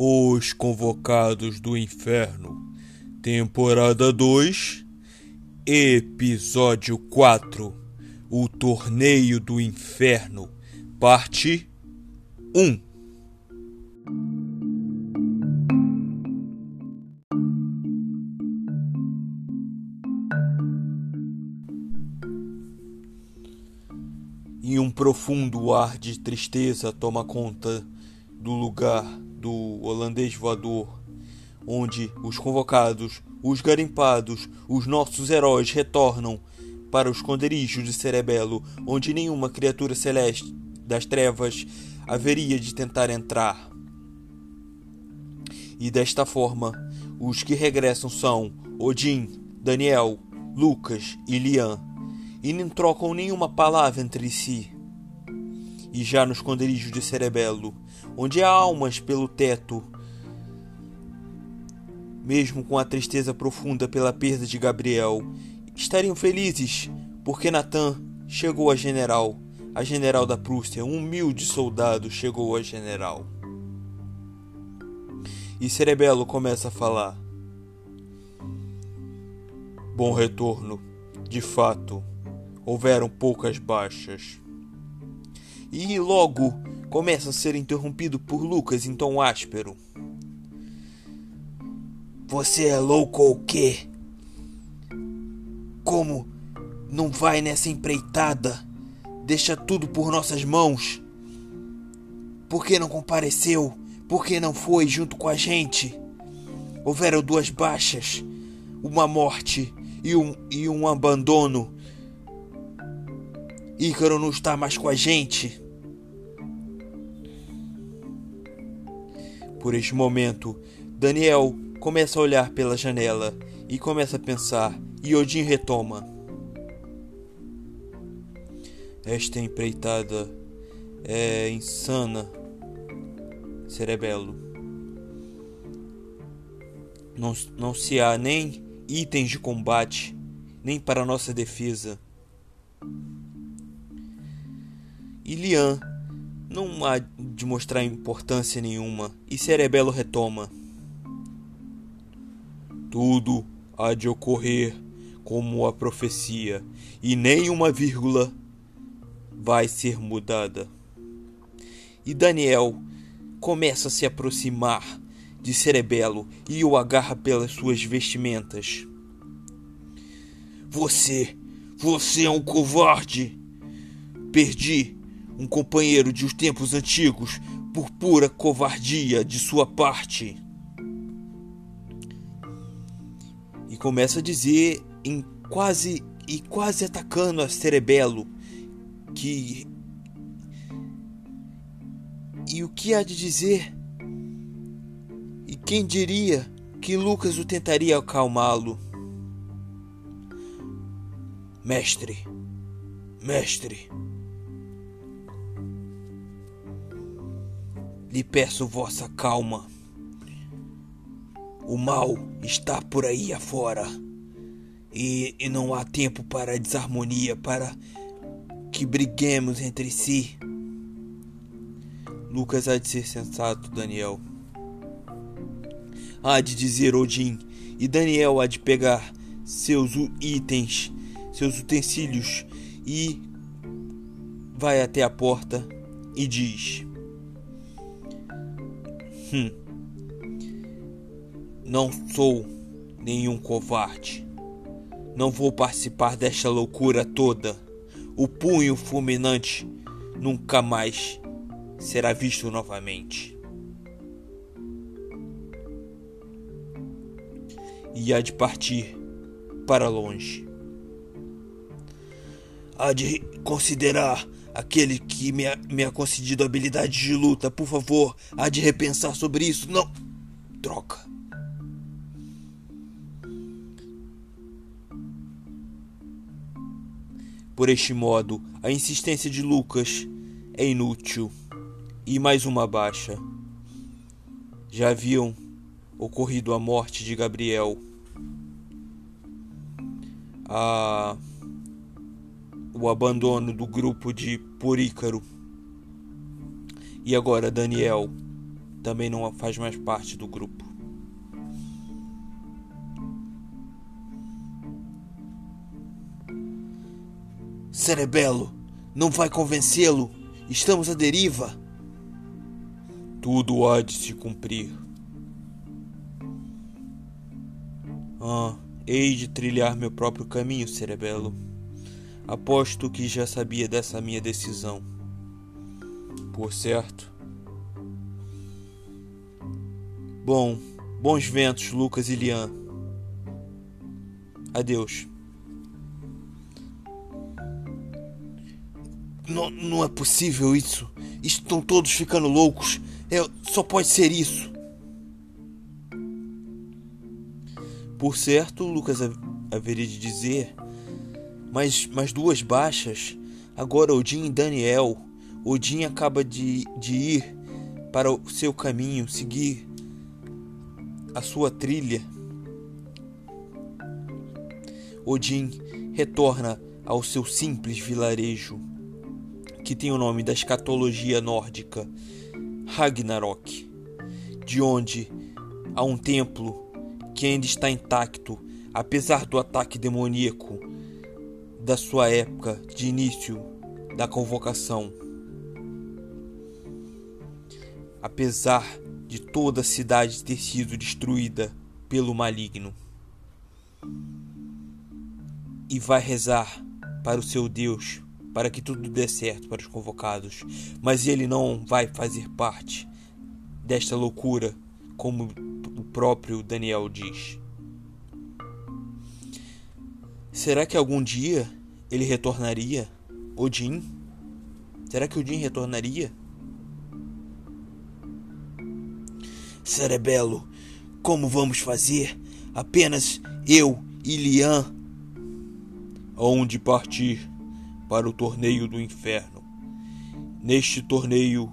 Os Convocados do Inferno, temporada 2, episódio 4: O Torneio do Inferno, parte 1. Profundo ar de tristeza toma conta do lugar do holandês voador, onde os convocados, os garimpados, os nossos heróis retornam para o esconderijo de Cerebelo, onde nenhuma criatura celeste das trevas haveria de tentar entrar. E desta forma, os que regressam são Odin, Daniel, Lucas e Lian, e nem trocam nenhuma palavra entre si. E já no esconderijo de Cerebelo, onde há almas pelo teto. Mesmo com a tristeza profunda pela perda de Gabriel, estariam felizes porque Natan chegou a general. A general da Prússia, um humilde soldado, chegou a general. E Cerebelo começa a falar. Bom retorno. De fato, houveram poucas baixas. E logo começa a ser interrompido por Lucas em tom áspero. Você é louco ou quê? Como não vai nessa empreitada? Deixa tudo por nossas mãos. Por que não compareceu? Por que não foi junto com a gente? Houveram duas baixas, uma morte e um, e um abandono. Ícaro não está mais com a gente. Por este momento, Daniel começa a olhar pela janela e começa a pensar, e Odin retoma. Esta empreitada é insana, Cerebelo. Não, não se há nem itens de combate, nem para nossa defesa. E Lian não há de mostrar importância nenhuma, e Cerebelo retoma. Tudo há de ocorrer como a profecia, e nem uma vírgula vai ser mudada. E Daniel começa a se aproximar de Cerebelo e o agarra pelas suas vestimentas. Você, você é um covarde! Perdi um companheiro de os tempos antigos por pura covardia de sua parte. E começa a dizer em quase e quase atacando a Cerebelo que e o que há de dizer? E quem diria que Lucas o tentaria acalmá-lo? Mestre, mestre, peço vossa calma. O mal está por aí afora e, e não há tempo para desarmonia, para que briguemos entre si. Lucas há de ser sensato, Daniel. Há de dizer Odin, e Daniel há de pegar seus itens, seus utensílios e vai até a porta e diz: Hum. Não sou nenhum covarde. Não vou participar desta loucura toda. O punho fulminante nunca mais será visto novamente. E há de partir para longe. Há de considerar Aquele que me, me ha concedido habilidade de luta, por favor, há de repensar sobre isso. Não. Troca. Por este modo, a insistência de Lucas é inútil. E mais uma baixa. Já haviam ocorrido a morte de Gabriel. A o abandono do grupo de Porícaro. E agora Daniel também não faz mais parte do grupo. Cerebelo, não vai convencê-lo. Estamos à deriva. Tudo há de se cumprir. Ah, hei de trilhar meu próprio caminho, Cerebelo. Aposto que já sabia dessa minha decisão. Por certo. Bom, bons ventos, Lucas e Lian. Adeus. Não, não é possível isso. Estão todos ficando loucos. É, só pode ser isso. Por certo, Lucas haveria de dizer, mas, mas duas baixas. Agora Odin e Daniel. Odin acaba de, de ir para o seu caminho, seguir a sua trilha. Odin retorna ao seu simples vilarejo, que tem o nome da escatologia nórdica, Ragnarok, de onde há um templo que ainda está intacto, apesar do ataque demoníaco da sua época de início da convocação. Apesar de toda a cidade ter sido destruída pelo maligno. E vai rezar para o seu Deus para que tudo dê certo para os convocados, mas ele não vai fazer parte desta loucura como o próprio Daniel diz. Será que algum dia ele retornaria? Odin? Será que Odin retornaria? Cerebelo, como vamos fazer? Apenas eu e Lian. Aonde partir para o torneio do inferno. Neste torneio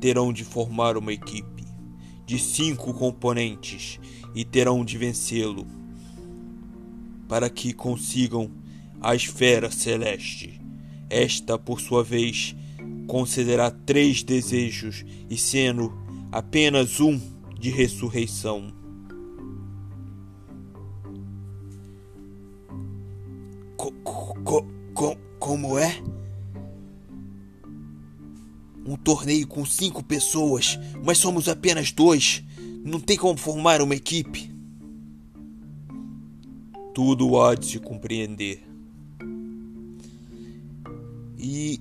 terão de formar uma equipe de cinco componentes e terão de vencê-lo para que consigam a esfera celeste. Esta, por sua vez, concederá três desejos e sendo apenas um de ressurreição. Co co co como é? Um torneio com cinco pessoas, mas somos apenas dois. Não tem como formar uma equipe. Tudo há de se compreender. E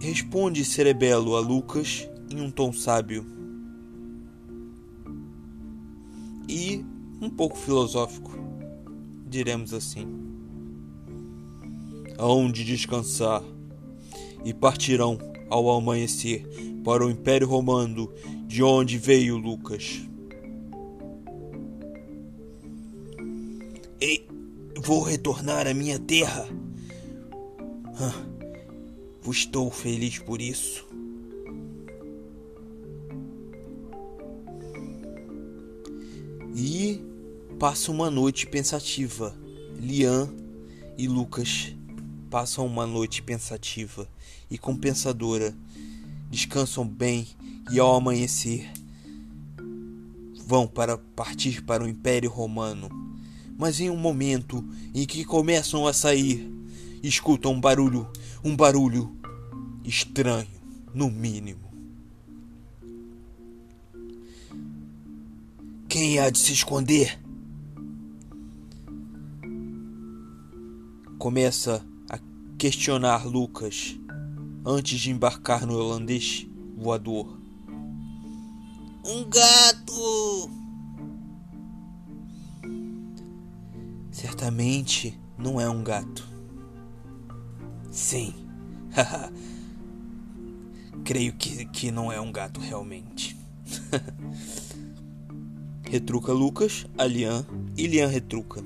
responde Cerebelo a Lucas em um tom sábio e um pouco filosófico, diremos assim. Aonde descansar e partirão ao amanhecer para o Império Romano, de onde veio Lucas. E vou retornar à minha terra. Ah, estou feliz por isso. E passa uma noite pensativa. Lian e Lucas passam uma noite pensativa e compensadora, descansam bem e ao amanhecer vão para partir para o Império Romano. Mas em um momento em que começam a sair, escutam um barulho, um barulho estranho, no mínimo. Quem há de se esconder? Começa questionar Lucas antes de embarcar no holandês voador. Um gato! Certamente não é um gato. Sim. Creio que, que não é um gato realmente. retruca Lucas, a Lian e Lian retruca.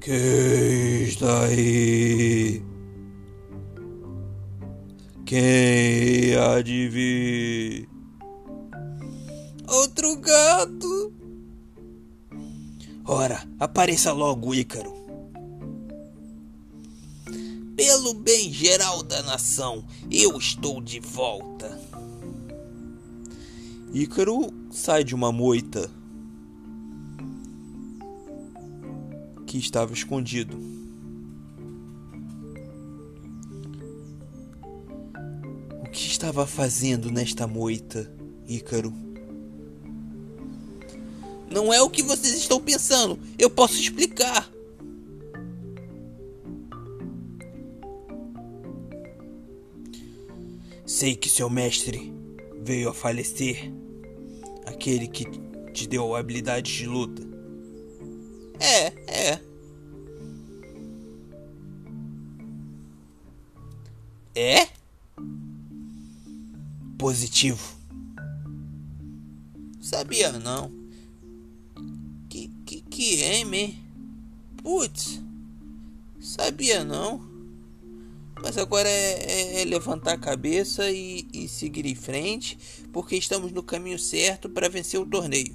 Quem está aí? Quem há de vir? Outro gato! Ora, apareça logo, Ícaro. Pelo bem geral da nação, eu estou de volta. Ícaro sai de uma moita que estava escondido. O que estava fazendo nesta moita, Ícaro? Não é o que vocês estão pensando. Eu posso explicar. Sei que seu mestre veio a falecer. Aquele que te deu habilidades de luta. É, é. É? Positivo. Sabia não. É, me? Putz. Sabia não. Mas agora é, é, é levantar a cabeça e, e seguir em frente, porque estamos no caminho certo para vencer o torneio.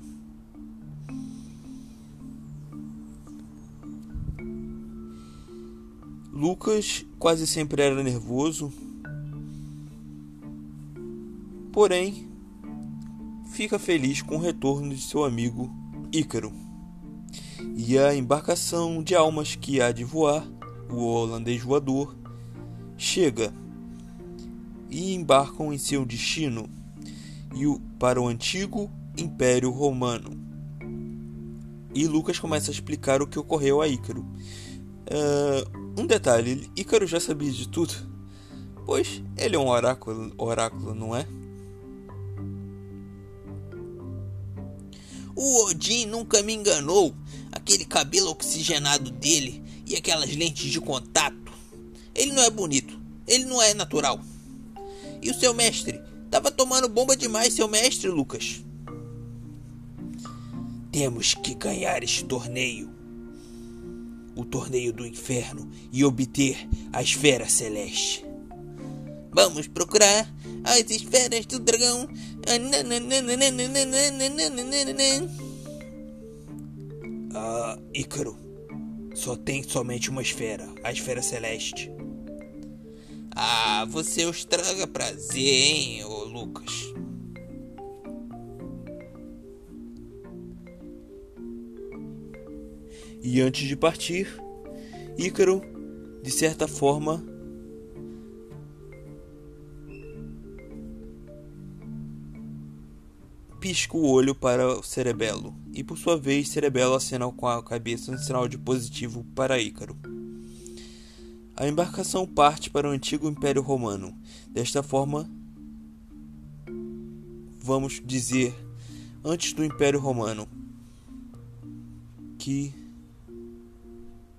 Lucas quase sempre era nervoso, porém fica feliz com o retorno de seu amigo Ícaro. E a embarcação de almas que há de voar, o holandês voador, chega e embarcam em seu destino e o, para o antigo Império Romano. E Lucas começa a explicar o que ocorreu a Ícaro. Uh, um detalhe: Ícaro já sabia de tudo, pois ele é um oráculo, oráculo, não é? O Odin nunca me enganou. Cabelo oxigenado dele e aquelas lentes de contato ele não é bonito. Ele não é natural. E o seu mestre? Tava tomando bomba demais, seu mestre, Lucas. Temos que ganhar este torneio. O torneio do inferno e obter a esfera celeste. Vamos procurar as esferas do dragão. Ah, Ícaro. Só tem somente uma esfera, a esfera celeste. Ah, você os traga prazer, hein, ô Lucas? E antes de partir, Ícaro, de certa forma, pisca o olho para o Cerebelo, e por sua vez Cerebelo acena com a cabeça um sinal de positivo para Ícaro. A embarcação parte para o antigo Império Romano. Desta forma, vamos dizer, antes do Império Romano, que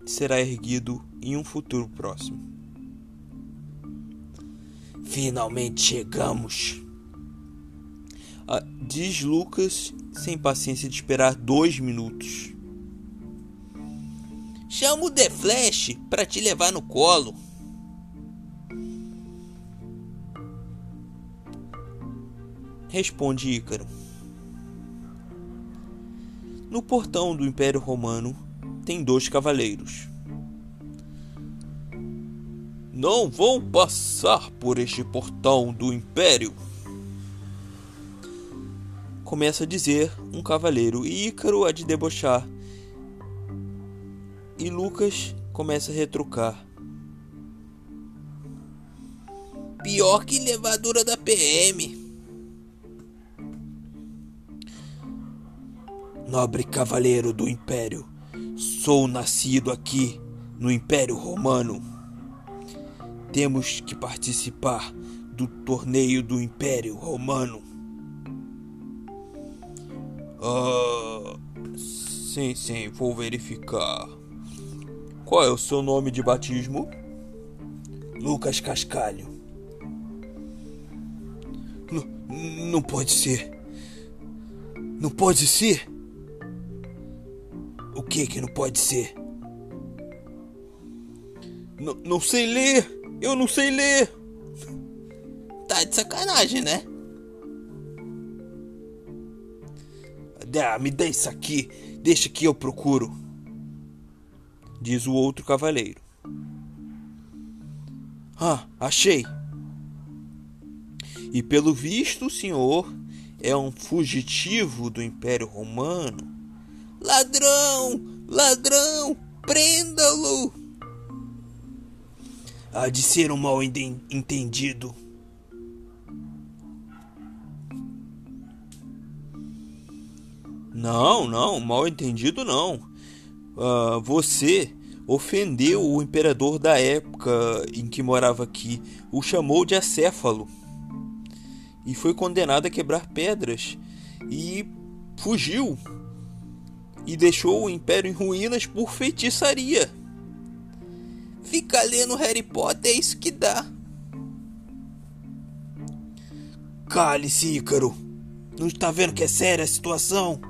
será erguido em um futuro próximo. Finalmente chegamos. Ah, diz Lucas, sem paciência de esperar dois minutos. Chama o The Flash para te levar no colo. Responde Ícaro. No portão do Império Romano tem dois cavaleiros. Não vão passar por este portão do Império. Começa a dizer um cavaleiro e Ícaro a de debochar e Lucas começa a retrucar. Pior que levadura da PM. Nobre cavaleiro do Império, sou nascido aqui no Império Romano. Temos que participar do torneio do Império Romano. Ah, sim, sim, vou verificar. Qual é o seu nome de batismo? Lucas Cascalho. N não pode ser. Não pode ser. O que que não pode ser? N não sei ler. Eu não sei ler. Tá de sacanagem, né? Ah, me dá isso aqui. Deixa que eu procuro, diz o outro cavaleiro. Ah, achei. E pelo visto, o senhor é um fugitivo do Império Romano. Ladrão! Ladrão! Prenda-lo! Há de ser um mal entendido. Não, não, mal entendido não. Uh, você ofendeu o imperador da época em que morava aqui, o chamou de acéfalo e foi condenado a quebrar pedras e fugiu e deixou o império em ruínas por feitiçaria. Fica lendo Harry Potter é isso que dá. Cale-se, Ícaro. Não está vendo que é séria a situação?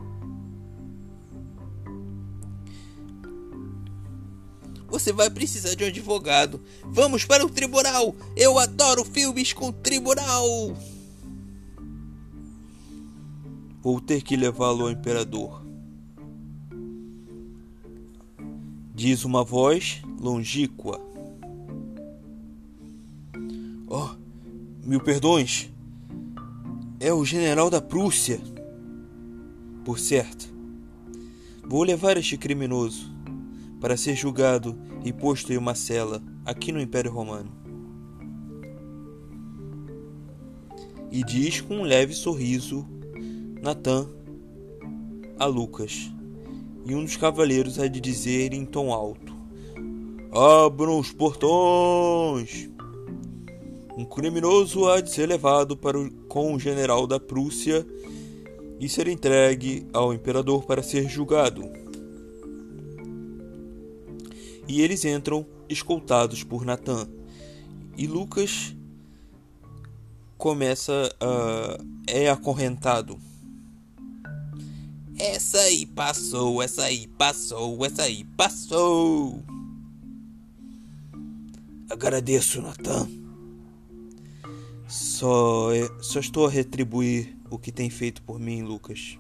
Você vai precisar de um advogado. Vamos para o tribunal! Eu adoro filmes com tribunal! Vou ter que levá-lo ao imperador. Diz uma voz longínqua. Oh, mil perdões. É o general da Prússia. Por certo, vou levar este criminoso para ser julgado e posto em uma cela aqui no Império Romano. E diz com um leve sorriso Natan a Lucas, e um dos cavaleiros há de dizer em tom alto: Abram os portões! Um criminoso há de ser levado para o, com o general da Prússia e ser entregue ao imperador para ser julgado e eles entram escoltados por Natan. E Lucas começa a. é acorrentado. Essa aí passou, essa aí passou, essa aí passou. Agradeço, Natan. Só, só estou a retribuir o que tem feito por mim, Lucas.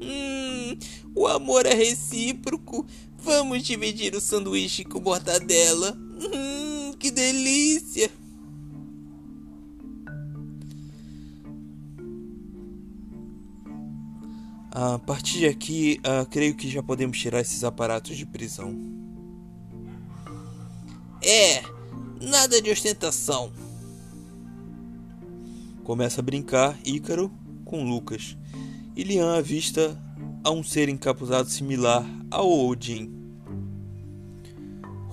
Hum, o amor é recíproco. Vamos dividir o sanduíche com mortadela. Hum, que delícia! A partir de aqui, uh, creio que já podemos tirar esses aparatos de prisão. É, nada de ostentação. Começa a brincar Ícaro com Lucas. E Lian avista a um ser encapuzado similar ao Odin.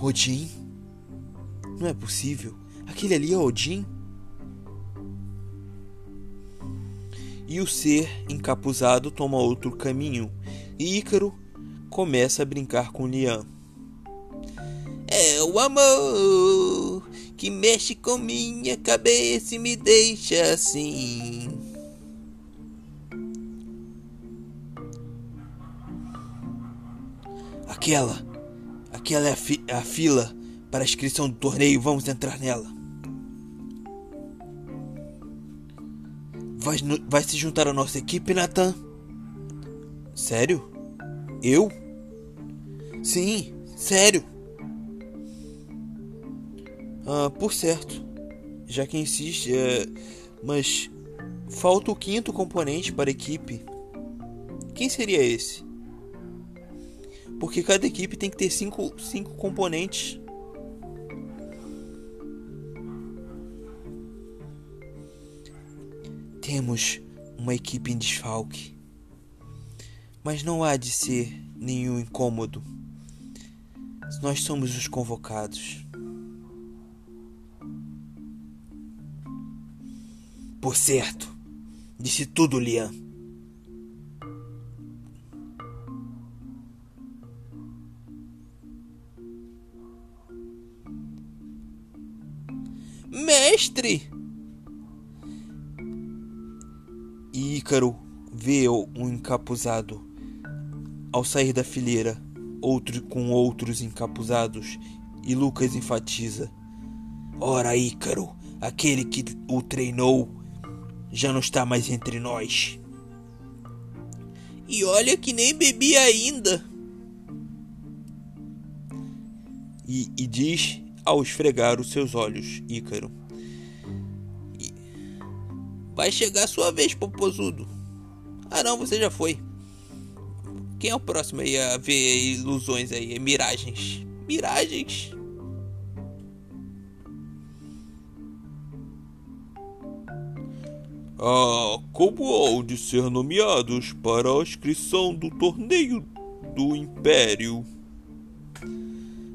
Odin? Não é possível. Aquele ali é Odin? E o ser encapuzado toma outro caminho, e Ícaro começa a brincar com Lian. É o amor que mexe com minha cabeça e me deixa assim. Aquela. Aquela é a, fi a fila para a inscrição do torneio. Vamos entrar nela. Vai, vai se juntar à nossa equipe, Nathan? Sério? Eu? Sim, sério. Ah, por certo. Já que insiste, é... mas falta o quinto componente para a equipe. Quem seria esse? Porque cada equipe tem que ter cinco, cinco componentes. Temos uma equipe em desfalque. Mas não há de ser nenhum incômodo. Nós somos os convocados. Por certo, disse tudo, Liam. Mestre! E Ícaro vê um encapuzado. Ao sair da fileira, outro com outros encapuzados, e Lucas enfatiza: Ora, Ícaro, aquele que o treinou, já não está mais entre nós. E olha que nem bebi ainda. E, e diz ao esfregar os seus olhos, Ícaro. Vai chegar a sua vez, popozudo. Ah não, você já foi. Quem é o próximo aí a ver ilusões aí? Miragens. Miragens. Ah, como hão de ser nomeados para a inscrição do torneio do Império?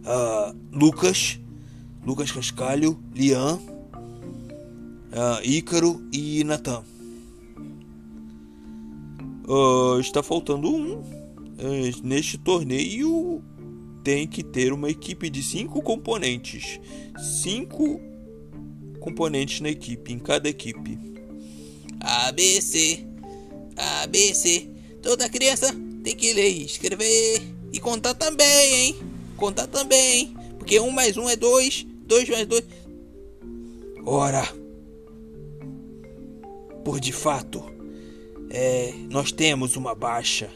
Ah, Lucas, Lucas Cascalho, Lian, ah, Ícaro e Natan. Ah, está faltando um. Eh, neste torneio tem que ter uma equipe de cinco componentes. Cinco componentes na equipe, em cada equipe. ABC, ABC. Toda criança tem que ler, escrever e contar também, hein? Contar também, hein? Porque um mais um é dois, dois mais dois. Ora, por de fato, é, nós temos uma baixa.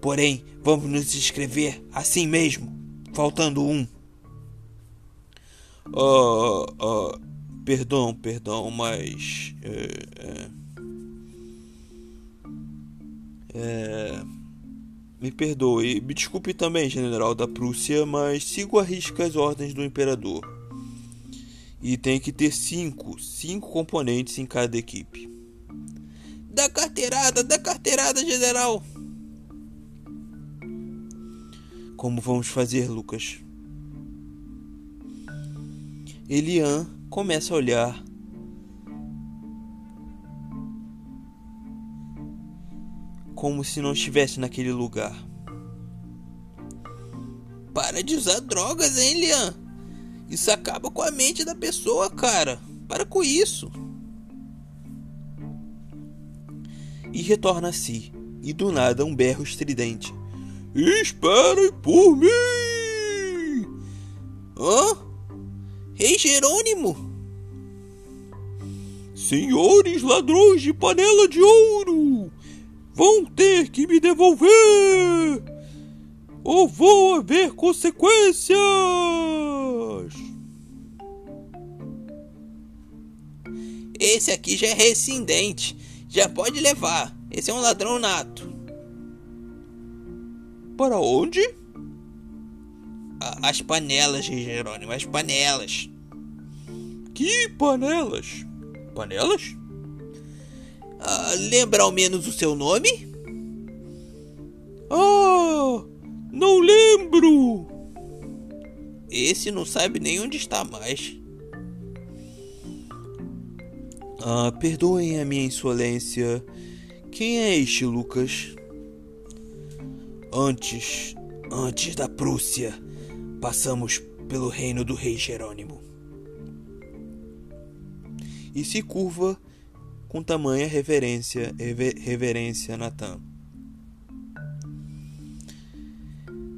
Porém, vamos nos inscrever assim mesmo, faltando um. Ah, ah, perdão, perdão, mas. É, é, é, me perdoe, me desculpe também, general da Prússia, mas sigo a risca as ordens do imperador. E tem que ter cinco, cinco componentes em cada equipe. Da carteirada, da carteirada, general. Como vamos fazer, Lucas? Elian começa a olhar como se não estivesse naquele lugar. Para de usar drogas, hein, Lian? Isso acaba com a mente da pessoa, cara. Para com isso. E retorna a si, e do nada um berro estridente. Esperem por mim! Hã? Rei Jerônimo? Senhores ladrões de panela de ouro! vão ter que me devolver! Ou vão haver consequências! Esse aqui já é rescindente. Já pode levar. Esse é um ladrão nato. Para onde? As panelas, Jerônimo, as panelas. Que panelas? Panelas? Ah, lembra ao menos o seu nome? Ah, não lembro. Esse não sabe nem onde está mais. Ah, perdoem a minha insolência. Quem é este Lucas? Antes, antes da Prússia, passamos pelo reino do rei Jerônimo. E se curva com tamanha reverência, reverência Natan.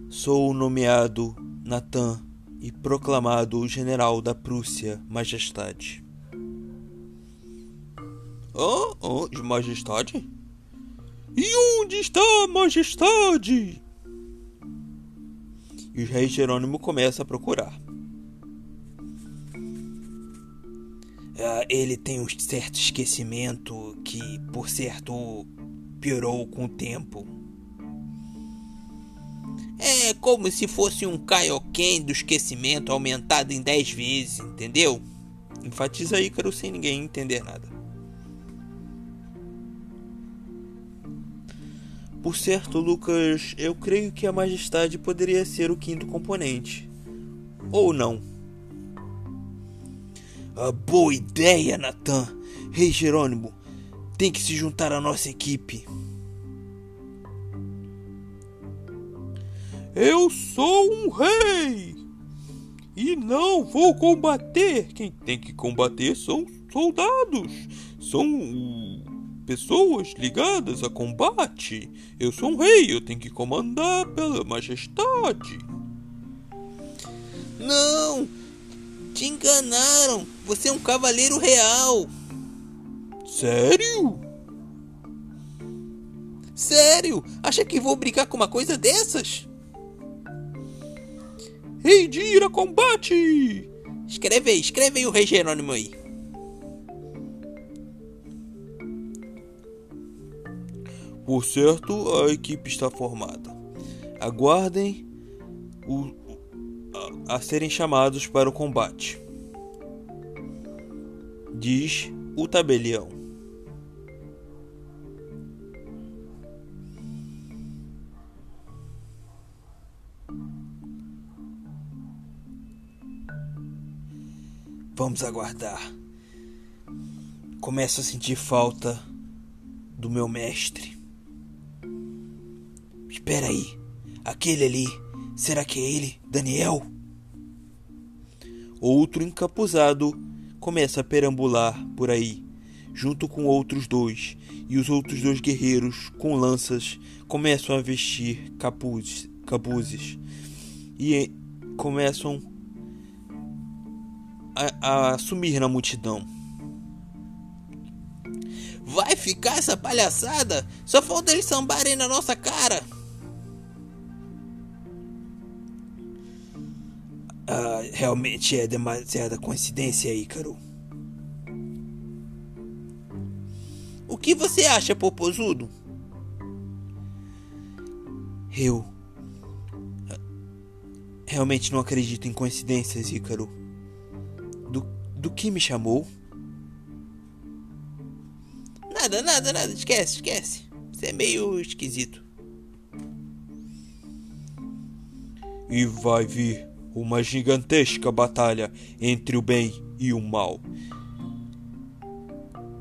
Sou nomeado Natan e proclamado general da Prússia, majestade. Oh, oh, majestade? E onde está a majestade? E o rei Jerônimo começa a procurar. uh, ele tem um certo esquecimento que, por certo, piorou com o tempo. É como se fosse um Kaioken do esquecimento aumentado em 10 vezes, entendeu? Enfatiza Ícaro sem ninguém entender nada. Por certo, Lucas, eu creio que a majestade poderia ser o quinto componente. Ou não. Ah, boa ideia, Natan. Rei Jerônimo, tem que se juntar à nossa equipe. Eu sou um rei e não vou combater. Quem tem que combater são soldados, são pessoas ligadas a combate. Eu sou um rei, eu tenho que comandar pela majestade. Não, te enganaram. Você é um cavaleiro real. Sério? Sério? Acha que vou brigar com uma coisa dessas? Rei de ira, combate! Escreve aí, escreve aí o Rei Jerônimo aí. Por certo, a equipe está formada. Aguardem o, a, a serem chamados para o combate. Diz o tabelião. Vamos aguardar. Começo a sentir falta do meu mestre. Espera aí. Aquele ali, será que é ele, Daniel? Outro encapuzado começa a perambular por aí, junto com outros dois, e os outros dois guerreiros com lanças começam a vestir capuzes, capuzes e começam a, a sumir na multidão. Vai ficar essa palhaçada? Só falta eles sambarem na nossa cara. Ah, realmente é demasiada coincidência, Ícaro. O que você acha, Popozudo? Eu realmente não acredito em coincidências, Ícaro. Do, do que me chamou? Nada, nada, nada. Esquece, esquece. Você é meio esquisito. E vai vir uma gigantesca batalha entre o bem e o mal.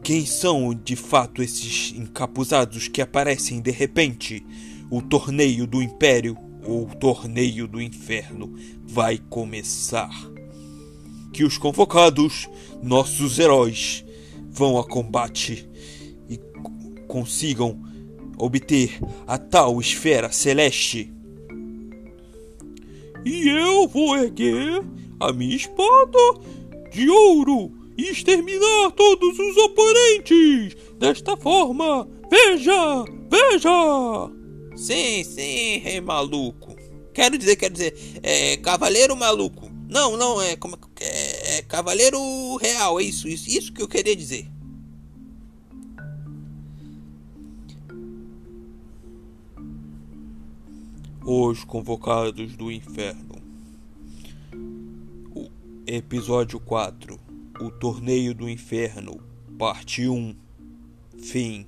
Quem são de fato esses encapuzados que aparecem de repente? O torneio do Império ou o torneio do Inferno vai começar. Que os convocados, nossos heróis, vão a combate e consigam obter a tal esfera celeste e eu vou erguer a minha espada de ouro e exterminar todos os oponentes. Desta forma, veja, veja! Sim, sim, rei maluco. Quero dizer, quero dizer, é cavaleiro maluco. Não, não, é como é, é cavaleiro real, é isso, isso, isso que eu queria dizer. Os Convocados do Inferno. O episódio 4. O Torneio do Inferno, parte 1. Fim.